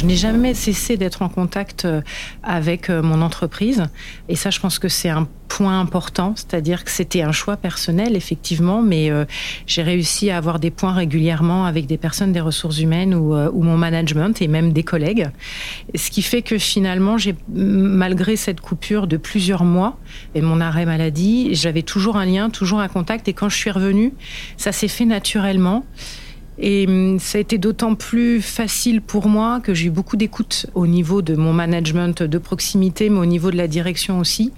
Je n'ai jamais cessé d'être en contact euh, avec euh, mon entreprise. Et ça, je pense que c'est un point important, c'est-à-dire que c'était un choix personnel, effectivement, mais euh, j'ai réussi à avoir des points régulièrement avec des personnes des ressources humaines ou, ou, mon management et même des collègues. Ce qui fait que finalement, j'ai, malgré cette coupure de plusieurs mois et mon arrêt maladie, j'avais toujours un lien, toujours un contact. Et quand je suis revenue, ça s'est fait naturellement. Et hum, ça a été d'autant plus facile pour moi que j'ai eu beaucoup d'écoute au niveau de mon management de proximité, mais au niveau de la direction aussi.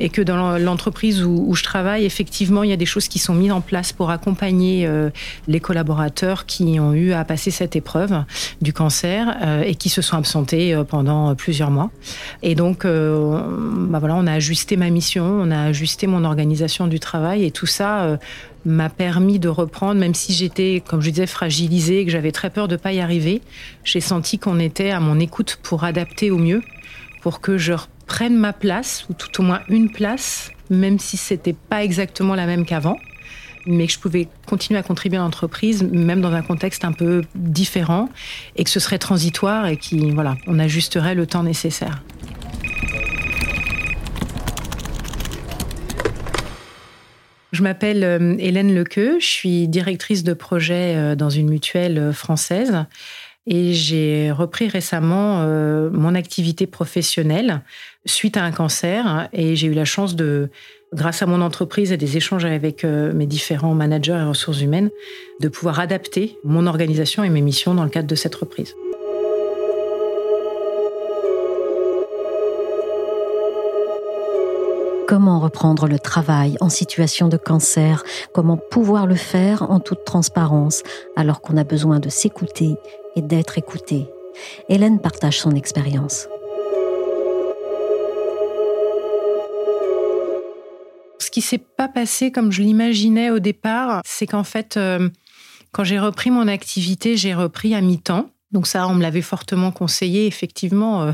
Et que dans l'entreprise où, je travaille, effectivement, il y a des choses qui sont mises en place pour accompagner euh, les collaborateurs qui ont eu à passer cette épreuve du cancer euh, et qui se sont absentés euh, pendant plusieurs mois. Et donc, bah voilà, on a ajusté ma mission, on a ajusté mon organisation du travail et tout ça m'a permis de reprendre, même si j'étais, comme je disais, fragilisée et que j'avais très peur de ne pas y arriver. J'ai senti qu'on était à mon écoute pour adapter au mieux, pour que je reprenne ma place, ou tout au moins une place, même si c'était pas exactement la même qu'avant, mais que je pouvais continuer à contribuer à l'entreprise, même dans un contexte un peu différent, et que ce serait transitoire et qui, voilà, on ajusterait le temps nécessaire. Je m'appelle euh, Hélène Lequeux, je suis directrice de projet euh, dans une mutuelle euh, française et j'ai repris récemment mon activité professionnelle suite à un cancer et j'ai eu la chance de, grâce à mon entreprise et des échanges avec mes différents managers et ressources humaines, de pouvoir adapter mon organisation et mes missions dans le cadre de cette reprise. Comment reprendre le travail en situation de cancer? Comment pouvoir le faire en toute transparence alors qu'on a besoin de s'écouter et d'être écouté? Hélène partage son expérience. Ce qui s'est pas passé comme je l'imaginais au départ, c'est qu'en fait, euh, quand j'ai repris mon activité, j'ai repris à mi-temps. Donc ça, on me l'avait fortement conseillé, effectivement. Euh,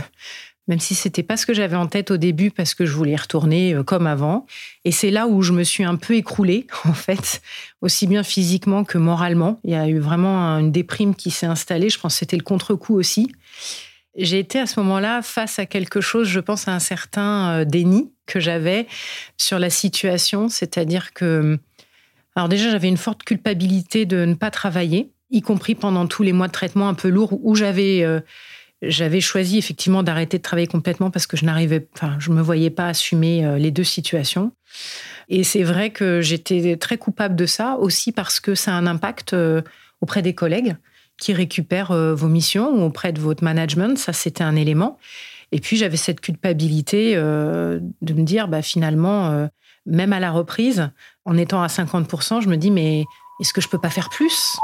même si c'était pas ce que j'avais en tête au début parce que je voulais retourner euh, comme avant. Et c'est là où je me suis un peu écroulée, en fait, aussi bien physiquement que moralement. Il y a eu vraiment une déprime qui s'est installée. Je pense que c'était le contre-coup aussi. J'ai été à ce moment-là face à quelque chose, je pense à un certain euh, déni que j'avais sur la situation, c'est-à-dire que, alors déjà, j'avais une forte culpabilité de ne pas travailler, y compris pendant tous les mois de traitement un peu lourds où j'avais euh, j'avais choisi effectivement d'arrêter de travailler complètement parce que je n'arrivais, enfin, je me voyais pas assumer euh, les deux situations. Et c'est vrai que j'étais très coupable de ça aussi parce que ça a un impact euh, auprès des collègues qui récupèrent euh, vos missions ou auprès de votre management. Ça, c'était un élément. Et puis j'avais cette culpabilité de me dire, bah, finalement, même à la reprise, en étant à 50%, je me dis, mais est-ce que je peux pas faire plus?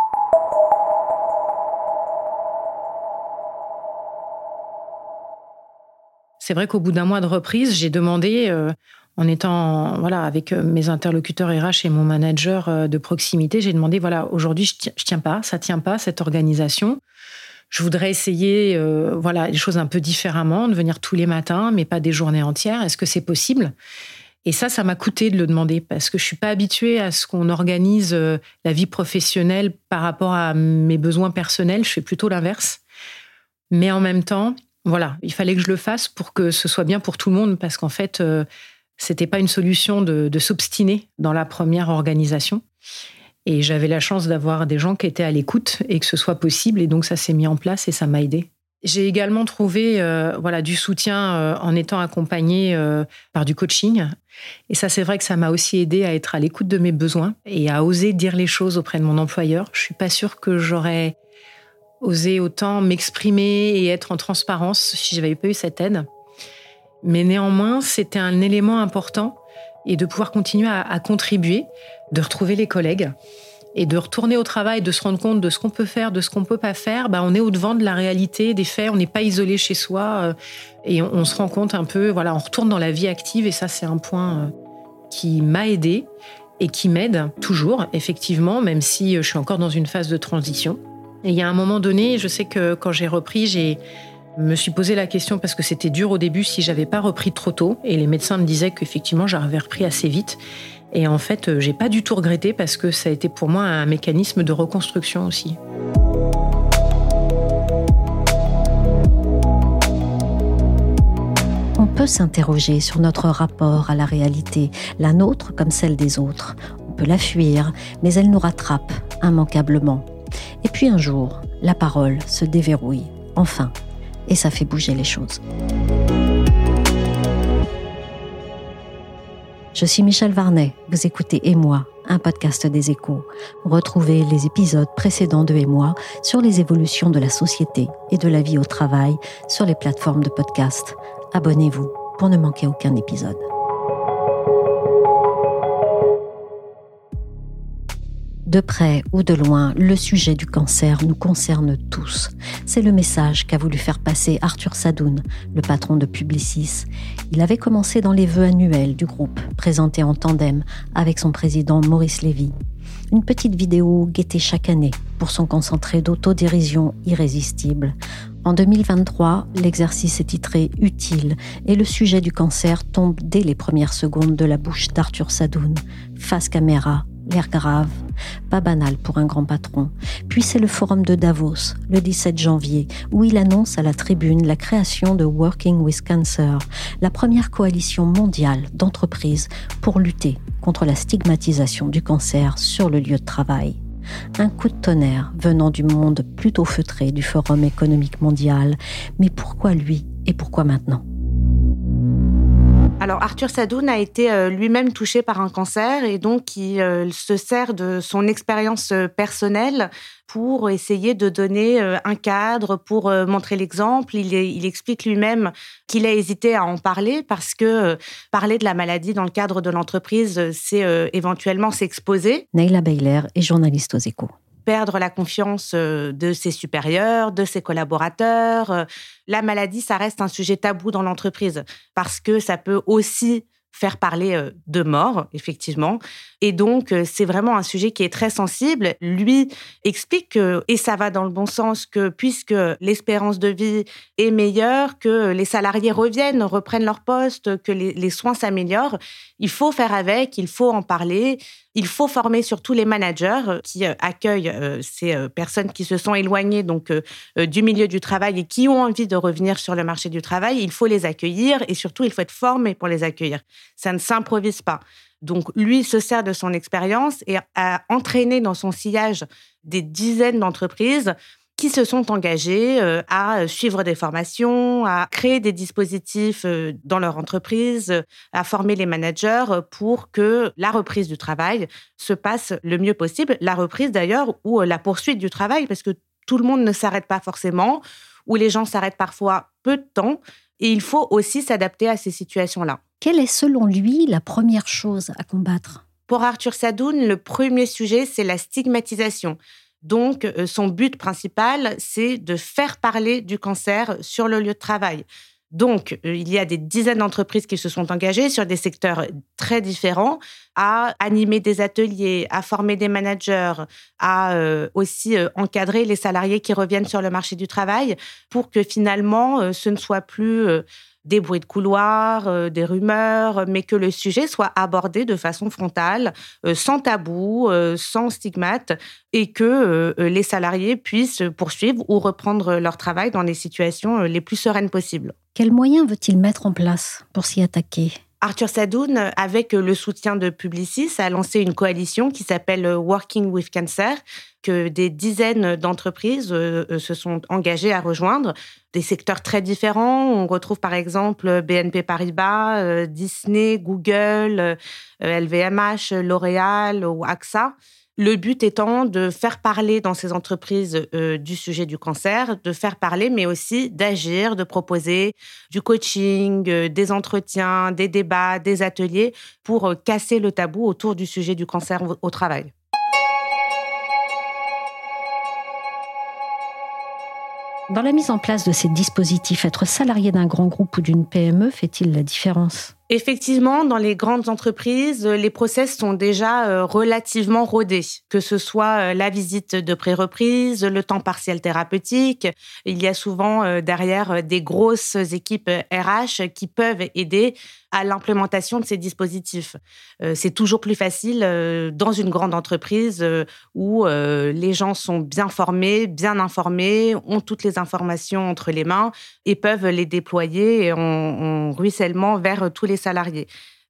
C'est vrai qu'au bout d'un mois de reprise, j'ai demandé, euh, en étant voilà avec euh, mes interlocuteurs RH et mon manager euh, de proximité, j'ai demandé voilà aujourd'hui je, tiens, tiens pas, ça tient pas cette organisation. Je voudrais essayer voilà les choses un peu différemment, de venir tous les matins, mais pas des journées entières. Est-ce que c'est possible? Et ça, ça m'a coûté de le demander parce que je suis pas habituée à ce qu'on organise la vie professionnelle par rapport à mes besoins personnels. Je fais plutôt l'inverse. Mais en même temps, voilà, il fallait que je le fasse pour que ce soit bien pour tout le monde, parce qu'en fait, euh, c'était pas une solution de, s'obstiner dans la première organisation. Et j'avais la chance d'avoir des gens qui étaient à l'écoute et que ce soit possible. Et donc, ça s'est mis en place et ça m'a aidé. J'ai également trouvé euh, voilà, du soutien euh, en étant accompagnée par du coaching. Et ça, c'est vrai que ça m'a aussi aidé à être à l'écoute de mes besoins et à oser dire les choses auprès de mon employeur. Je suis pas sûre que j'aurais oser autant m'exprimer et être en transparence si j'avais pas eu cette aide. Mais néanmoins, c'était un élément important et de pouvoir continuer à, contribuer, de retrouver les collègues et de retourner au travail, de se rendre compte de ce qu'on peut faire, de ce qu'on peut pas faire. Bah, on est au devant de la réalité, des faits. On n'est pas isolé chez soi euh, et on, se rend compte un peu. Voilà, on retourne dans la vie active et ça, c'est un point euh, qui m'a aidé et qui m'aide toujours, effectivement, même si euh, je suis encore dans une phase de transition. Et il y a un moment donné, je sais que quand j'ai repris, j'ai me suis posé la question parce que c'était dur au début si j'avais pas repris trop tôt et les médecins me disaient qu'effectivement j'avais repris assez vite et en fait euh, j'ai pas du tout regretté parce que ça a été pour moi un mécanisme de reconstruction aussi. peut s'interroger sur notre rapport à la réalité, la nôtre comme celle des autres. On peut la fuir, mais elle nous rattrape immanquablement. Et puis un jour, la parole se déverrouille, enfin, et ça fait bouger les choses. Je suis Michel Varnet, vous écoutez Et moi, un podcast des échos. Retrouvez les épisodes précédents de Et moi sur les évolutions de la société et de la vie au travail sur les plateformes de podcast. Abonnez-vous pour ne manquer aucun épisode. De près ou de loin, le sujet du cancer nous concerne tous. C'est le message qu'a voulu faire passer Arthur Sadoun, le patron de Publicis. Il avait commencé dans les vœux annuels du groupe, présenté en tandem avec son président Maurice Lévy. Une petite vidéo guettée chaque année pour son concentré d'autodérision irrésistible. En 2023, l'exercice est titré Utile et le sujet du cancer tombe dès les premières secondes de la bouche d'Arthur Sadoun. Face caméra, l'air grave, pas banal pour un grand patron. Puis c'est le forum de Davos, le 17 janvier, où il annonce à la tribune la création de Working with Cancer, la première coalition mondiale d'entreprises pour lutter contre la stigmatisation du cancer sur le lieu de travail. Un coup de tonnerre venant du monde plutôt feutré du Forum économique mondial. Mais pourquoi lui et pourquoi maintenant? Alors Arthur Sadoun a été euh, lui-même touché par un cancer et donc il euh, se sert de son expérience euh, personnelle pour essayer de donner un cadre, pour montrer l'exemple. Il, explique lui-même qu'il a hésité à en parler parce que parler de la maladie dans le cadre de l'entreprise, c'est éventuellement s'exposer. Neila Bayler est journaliste aux échos perdre la confiance euh, de ses supérieurs, de ses collaborateurs. Euh, la maladie, ça reste un sujet tabou dans l'entreprise parce que ça peut aussi faire parler euh, de mort, effectivement. Et donc, c'est vraiment un sujet qui est très sensible. Lui explique que, et ça va dans le bon sens, que puisque l'espérance de vie est meilleure, que les salariés reviennent, reprennent leur poste, que les, soins s'améliorent, il faut faire avec, il faut en parler. Il faut former surtout les managers qui euh, accueillent ces personnes qui se sont éloignées donc du milieu du travail et qui ont envie de revenir sur le marché du travail. Il faut les accueillir et surtout il faut être formé pour les accueillir. Ça ne s'improvise pas. Donc, lui se sert de son expérience et a entraîné dans son sillage des dizaines d'entreprises qui se sont engagées euh, à suivre des formations, à créer des dispositifs euh, dans leur entreprise, à former les managers pour que la reprise du travail se passe le mieux possible. La reprise d'ailleurs ou la poursuite du travail, parce que tout le monde ne s'arrête pas forcément, ou les gens s'arrêtent parfois peu de temps. Et il faut aussi s'adapter à ces situations-là. Quelle est selon lui la première chose à combattre? Pour Arthur Sadoun, le premier sujet, c'est la stigmatisation. Donc, euh, son but principal, c'est de faire parler du cancer sur le lieu de travail. Donc, euh, il y a des dizaines d'entreprises qui se sont engagées sur des secteurs très différents à animer des ateliers, à former des managers, à euh, aussi encadrer les salariés qui reviennent sur le marché du travail pour que finalement, ce ne soit plus des bruits de couloir, euh, des rumeurs, mais que le sujet soit abordé de façon frontale, euh, sans tabou, euh, sans stigmate, et que les salariés puissent poursuivre ou reprendre leur travail dans les situations les plus sereines possibles. Quels moyens veut-il mettre en place pour s'y attaquer? Arthur Sadoun, avec le soutien de Publicis, a lancé une coalition qui s'appelle Working with Cancer, que des dizaines d'entreprises euh, euh, se sont engagées à rejoindre. Des secteurs très différents. On retrouve par exemple BNP Paribas, euh, Disney, Google, LVMH, L'Oréal ou AXA. Le but étant de faire parler dans ces entreprises euh, du sujet du cancer, de faire parler, mais aussi d'agir, de proposer du coaching, euh, des entretiens, des débats, des ateliers pour euh, casser le tabou autour du sujet du cancer au travail. Dans la mise en place de ces dispositifs, être salarié d'un grand groupe ou d'une PME fait-il la différence? Effectivement, dans les grandes entreprises, les process sont déjà euh, relativement rodés, que ce soit euh, la visite de pré-reprise, le temps partiel thérapeutique. Il y a souvent euh, derrière des grosses équipes RH qui peuvent aider à l'implémentation de ces dispositifs. C'est toujours plus facile dans une grande entreprise où les gens sont bien formés, bien informés, ont toutes les informations entre les mains et peuvent les déployer en, en ruissellement vers tous les salariés.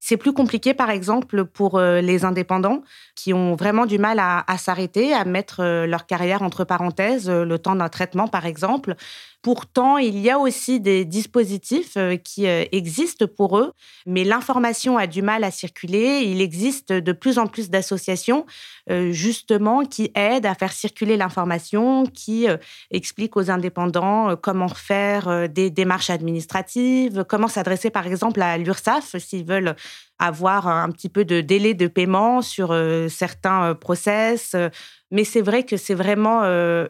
C'est plus compliqué, par exemple, pour euh, les indépendants qui ont vraiment du mal à, s'arrêter, à mettre euh, leur carrière entre parenthèses, euh, le temps d'un traitement, par exemple. Pourtant, il y a aussi des dispositifs qui existent pour eux, mais l'information a du mal à circuler. Il existe de plus en plus d'associations, justement, qui aident à faire circuler l'information, qui expliquent aux indépendants comment faire des démarches administratives, comment s'adresser, par exemple, à l'URSSAF s'ils veulent avoir un petit peu de délai de paiement sur euh, certains euh, process. Euh, mais c'est vrai que c'est vraiment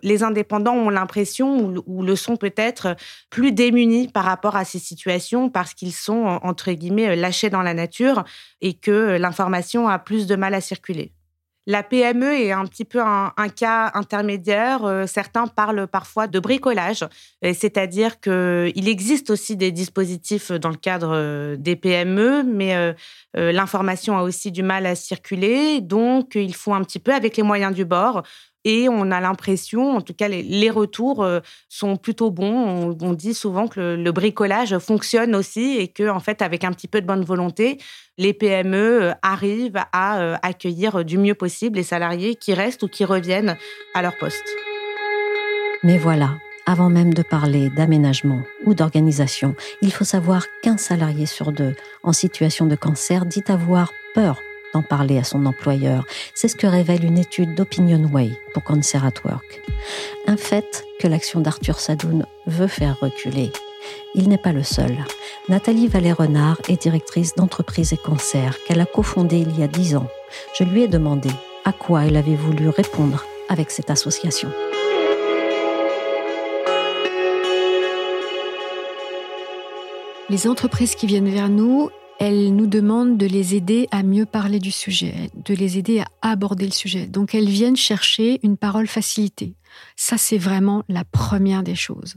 les indépendants ont l'impression ou, le sont peut-être plus démunis par rapport à ces situations parce qu'ils sont entre guillemets lâchés dans la nature et que l'information a plus de mal à circuler. La PME est un petit peu un, cas intermédiaire. Euh, certains parlent parfois de bricolage, c'est-à-dire qu'il existe aussi des dispositifs dans le cadre euh, des PME, mais euh, l'information a aussi du mal à circuler. Donc, il faut un petit peu avec les moyens du bord. Et on a l'impression, en tout cas, les, retours sont plutôt bons. On, dit souvent que le, bricolage fonctionne aussi et que, en fait, avec un petit peu de bonne volonté, les PME euh, arrivent à euh, accueillir du mieux possible les salariés qui restent ou qui reviennent à leur poste. Mais voilà, avant même de parler d'aménagement ou d'organisation, il faut savoir qu'un salarié sur deux en situation de cancer dit avoir peur parler à son employeur. C'est ce que révèle une étude d'Opinion Way pour Cancer at Work. Un fait que l'action d'Arthur Sadoun veut faire reculer. Il n'est pas le seul. Nathalie Vallée-Renard est directrice d'entreprise et cancer qu'elle a cofondée il y a dix ans. Je lui ai demandé à quoi elle avait voulu répondre avec cette association. Les entreprises qui viennent vers nous, elles nous demandent de les aider à mieux parler du sujet, de les aider à aborder le sujet. Donc elles viennent chercher une parole facilitée. Ça, c'est vraiment la première des choses.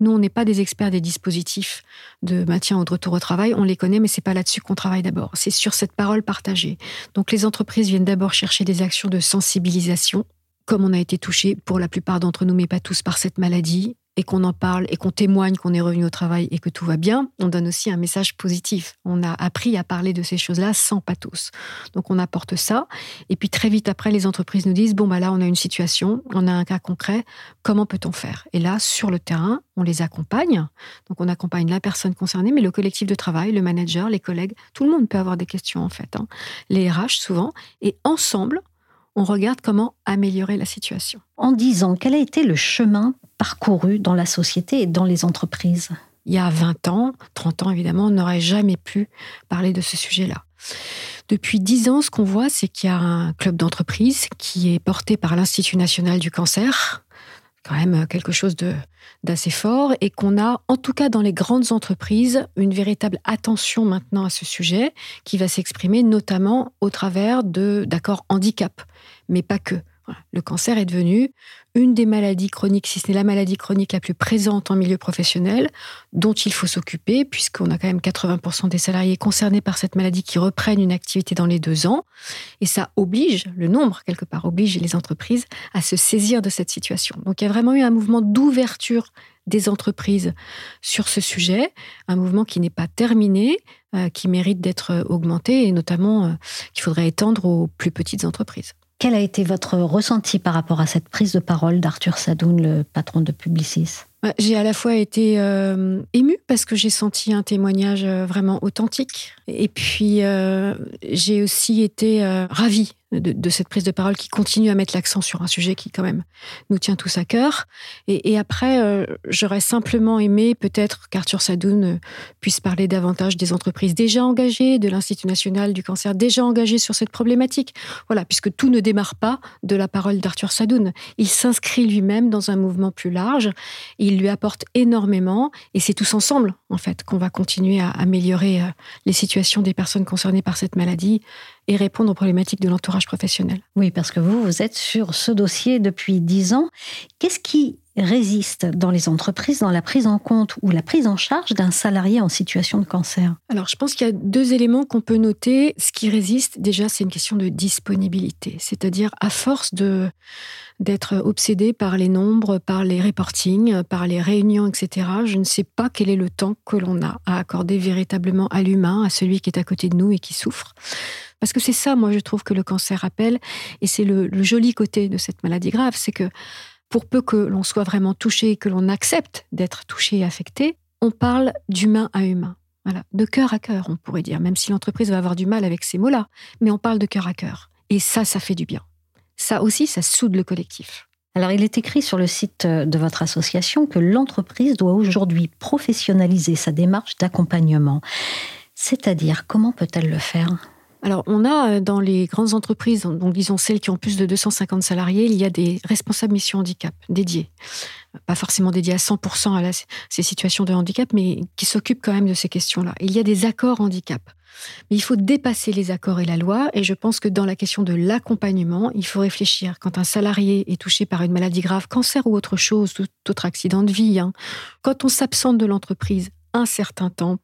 Nous, on n'est pas des experts des dispositifs de maintien ou de retour au travail. On les connaît, mais c'est pas là-dessus qu'on travaille d'abord. C'est sur cette parole partagée. Donc, les entreprises viennent d'abord chercher des actions de sensibilisation. Comme on a été touché pour la plupart d'entre nous, mais pas tous, par cette maladie, et qu'on en parle et qu'on témoigne qu'on est revenu au travail et que tout va bien, on donne aussi un message positif. On a appris à parler de ces choses-là sans pathos. Donc on apporte ça. Et puis très vite après, les entreprises nous disent, bon, bah là, on a une situation, on a un cas concret, comment peut-on faire? Et là, sur le terrain, on les accompagne. Donc on accompagne la personne concernée, mais le collectif de travail, le manager, les collègues, tout le monde peut avoir des questions en fait. Hein. Les RH souvent. Et ensemble, on regarde comment améliorer la situation. En disant quel a été le chemin parcouru dans la société et dans les entreprises? Il y a 20 ans, 30 ans évidemment, on n'aurait jamais pu parler de ce sujet-là. Depuis 10 ans, ce qu'on voit, c'est qu'il y a un club d'entreprise qui est porté par l'Institut national du cancer, quand même quelque chose d'assez fort, et qu'on a, en tout cas dans les grandes entreprises, une véritable attention maintenant à ce sujet, qui va s'exprimer notamment au travers d'accords handicap, mais pas que. Le cancer est devenu une des maladies chroniques, si ce n'est la maladie chronique la plus présente en milieu professionnel, dont il faut s'occuper, puisqu'on a quand même 80% des salariés concernés par cette maladie qui reprennent une activité dans les deux ans. Et ça oblige, le nombre quelque part, oblige les entreprises à se saisir de cette situation. Donc il y a vraiment eu un mouvement d'ouverture des entreprises sur ce sujet, un mouvement qui n'est pas terminé, euh, qui mérite d'être augmenté et notamment euh, qu'il faudrait étendre aux plus petites entreprises. Quel a été votre ressenti par rapport à cette prise de parole d'Arthur Sadoun, le patron de Publicis? Bah, j'ai à la fois été euh, émue parce que j'ai senti un témoignage euh, vraiment authentique. Et puis euh, j'ai aussi été ravie de, cette prise de parole qui continue à mettre l'accent sur un sujet qui quand même nous tient tous à cœur. Et, après, euh, j'aurais simplement aimé peut-être qu'Arthur Sadoun euh, puisse parler davantage des entreprises déjà engagées, de l'Institut national du cancer déjà engagé sur cette problématique. Voilà, puisque tout ne démarre pas de la parole d'Arthur Sadoun. Il s'inscrit lui-même dans un mouvement plus large. Il lui apporte énormément et c'est tous ensemble, en fait, qu'on va continuer à améliorer euh, les situations des personnes concernées par cette maladie et répondre aux problématiques de l'entourage professionnel. Oui, parce que vous, vous êtes sur ce dossier depuis dix ans. Qu'est-ce qui résiste dans les entreprises dans la prise en compte ou la prise en charge d'un salarié en situation de cancer Alors, je pense qu'il y a deux éléments qu'on peut noter. Ce qui résiste, déjà, c'est une question de disponibilité. C'est-à-dire, à force de d'être obsédé par les nombres, par les reportings, par les réunions, etc., je ne sais pas quel est le temps que l'on a à accorder véritablement à l'humain, à celui qui est à côté de nous et qui souffre. Parce que c'est ça, moi, je trouve que le cancer appelle, et c'est le, joli côté de cette maladie grave, c'est que pour peu que l'on soit vraiment touché, que l'on accepte d'être touché et affecté, on parle d'humain à humain. De cœur à cœur, on pourrait dire, même si l'entreprise va avoir du mal avec ces mots-là, mais on parle de cœur à cœur. Et ça, ça fait du bien. Ça aussi, ça soude le collectif. Alors, il est écrit sur le site de votre association que l'entreprise doit aujourd'hui professionnaliser sa démarche d'accompagnement. C'est-à-dire, comment peut-elle le faire? Alors, on a euh, dans les grandes entreprises, donc disons celles qui ont plus de 250 salariés, il y a des responsables mission handicap dédiés. Pas forcément dédiés à 100% à ces situations de handicap, mais qui s'occupent quand même de ces questions-là. Il y a des accords handicap. Mais il faut dépasser les accords et la loi. Et je pense que dans la question de l'accompagnement, il faut réfléchir. Quand un salarié est touché par une maladie grave, cancer ou autre chose, tout autre accident de vie, hein, quand on s'absente de l'entreprise un certain temps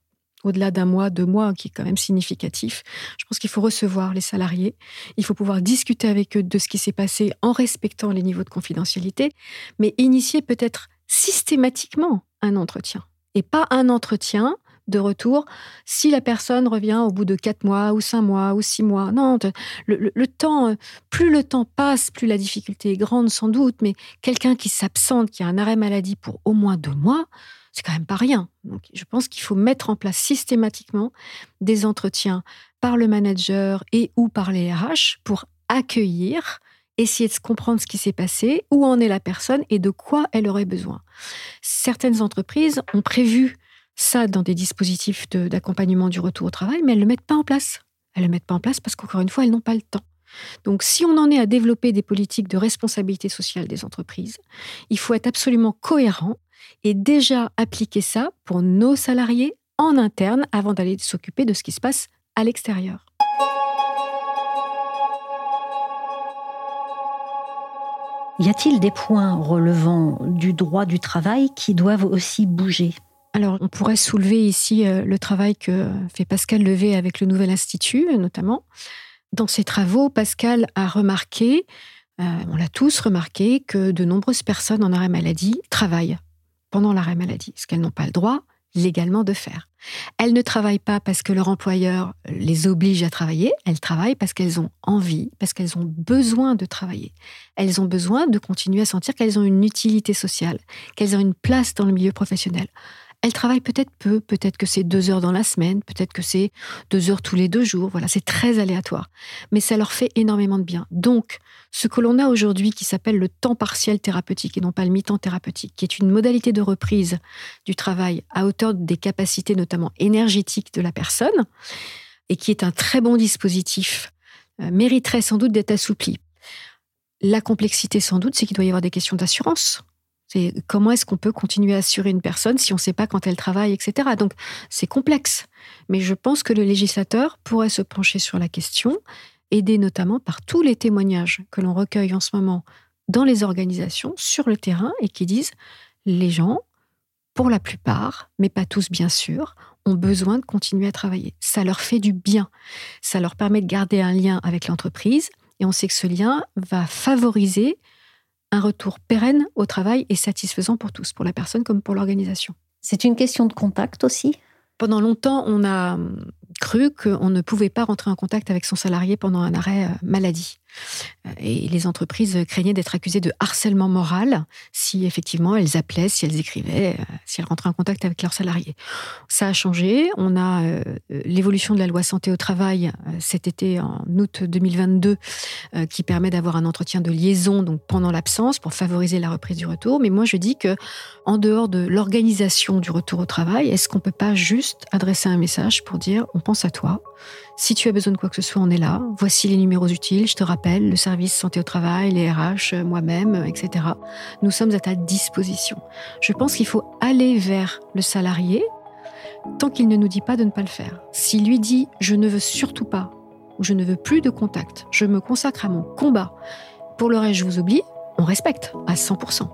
au-delà d'un mois, deux mois, qui est quand même significatif. Je pense qu'il faut recevoir les salariés, il faut pouvoir discuter avec eux de ce qui s'est passé en respectant les niveaux de confidentialité, mais initier peut-être systématiquement un entretien et pas un entretien de retour si la personne revient au bout de quatre mois ou cinq mois ou six mois. Non, le, le, temps, plus le temps passe, plus la difficulté est grande sans doute, mais quelqu'un qui s'absente, qui a un arrêt maladie pour au moins deux mois, c'est quand même pas rien. Donc, je pense qu'il faut mettre en place systématiquement des entretiens par le manager et ou par les RH pour accueillir, essayer de comprendre ce qui s'est passé, où en est la personne et de quoi elle aurait besoin. Certaines entreprises ont prévu ça dans des dispositifs d'accompagnement du retour au travail, mais elles ne le mettent pas en place. Elles ne le mettent pas en place parce qu'encore une fois, elles n'ont pas le temps. Donc si on en est à développer des politiques de responsabilité sociale des entreprises, il faut être absolument cohérent et déjà appliquer ça pour nos salariés en interne avant d'aller s'occuper de ce qui se passe à l'extérieur. Y a-t-il des points relevant du droit du travail qui doivent aussi bouger? Alors, on pourrait soulever ici euh, le travail que fait Pascal Levé avec le Nouvel Institut, notamment. Dans ses travaux, Pascal a remarqué, euh, on l'a tous remarqué, que de nombreuses personnes en arrêt maladie travaillent pendant l'arrêt maladie, ce qu'elles n'ont pas le droit légalement de faire. Elles ne travaillent pas parce que leur employeur les oblige à travailler, elles travaillent parce qu'elles ont envie, parce qu'elles ont besoin de travailler. Elles ont besoin de continuer à sentir qu'elles ont une utilité sociale, qu'elles ont une place dans le milieu professionnel. Elles travaillent peut-être peu, peut-être que c'est deux heures dans la semaine, peut-être que c'est deux heures tous les deux jours. Voilà, c'est très aléatoire. Mais ça leur fait énormément de bien. Donc, ce que l'on a aujourd'hui qui s'appelle le temps partiel thérapeutique et non pas le mi-temps thérapeutique, qui est une modalité de reprise du travail à hauteur des capacités notamment énergétiques de la personne et qui est un très bon dispositif, euh, mériterait sans doute d'être assoupli. La complexité, sans doute, c'est qu'il doit y avoir des questions d'assurance c'est comment est-ce qu'on peut continuer à assurer une personne si on ne sait pas quand elle travaille, etc. Donc c'est complexe. Mais je pense que le législateur pourrait se pencher sur la question, aidé notamment par tous les témoignages que l'on recueille en ce moment dans les organisations, sur le terrain, et qui disent les gens, pour la plupart, mais pas tous bien sûr, ont besoin de continuer à travailler. Ça leur fait du bien. Ça leur permet de garder un lien avec l'entreprise. Et on sait que ce lien va favoriser un retour pérenne au travail et satisfaisant pour tous, pour la personne comme pour l'organisation. C'est une question de contact aussi? Pendant longtemps, on a cru qu'on ne pouvait pas rentrer en contact avec son salarié pendant un arrêt euh, maladie. Et les entreprises craignaient d'être accusées de harcèlement moral si effectivement elles appelaient, si elles écrivaient, si elles rentraient en contact avec leurs salariés. Ça a changé. On a l'évolution de la loi santé au travail cet été en août 2022 qui permet d'avoir un entretien de liaison donc pendant l'absence pour favoriser la reprise du retour. Mais moi je dis que en dehors de l'organisation du retour au travail, est-ce qu'on peut pas juste adresser un message pour dire on pense à toi. Si tu as besoin de quoi que ce soit, on est là. Voici les numéros utiles. Je te rappelle, le service santé au travail, les RH, moi-même, etc. Nous sommes à ta disposition. Je pense qu'il faut aller vers le salarié tant qu'il ne nous dit pas de ne pas le faire. S'il lui dit je ne veux surtout pas ou je ne veux plus de contact, je me consacre à mon combat. Pour le reste, je vous oublie. On respecte à 100%.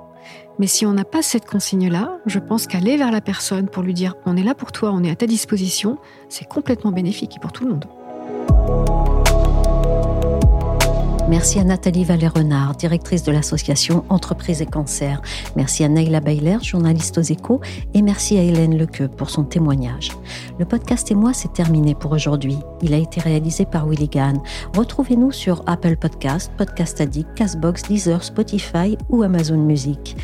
Mais si on n'a pas cette consigne-là, je pense qu'aller vers la personne pour lui dire on est là pour toi, on est à ta disposition, c'est complètement bénéfique pour tout le monde. Merci à Nathalie Vallée-Renard, directrice de l'association Entreprises et Cancer. Merci à Neila Bayler, journaliste aux échos. Et merci à Hélène Lequeux pour son témoignage. Le podcast et moi, c'est terminé pour aujourd'hui. Il a été réalisé par Willy Gann. Retrouvez-nous sur Apple Podcast, Podcast Addict, Castbox, Deezer, Spotify ou Amazon Music.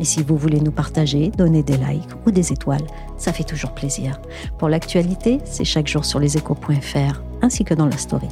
Et si vous voulez nous partager, donner des likes ou des étoiles, ça fait toujours plaisir. Pour l'actualité, c'est chaque jour sur leséchos.fr ainsi que dans la story.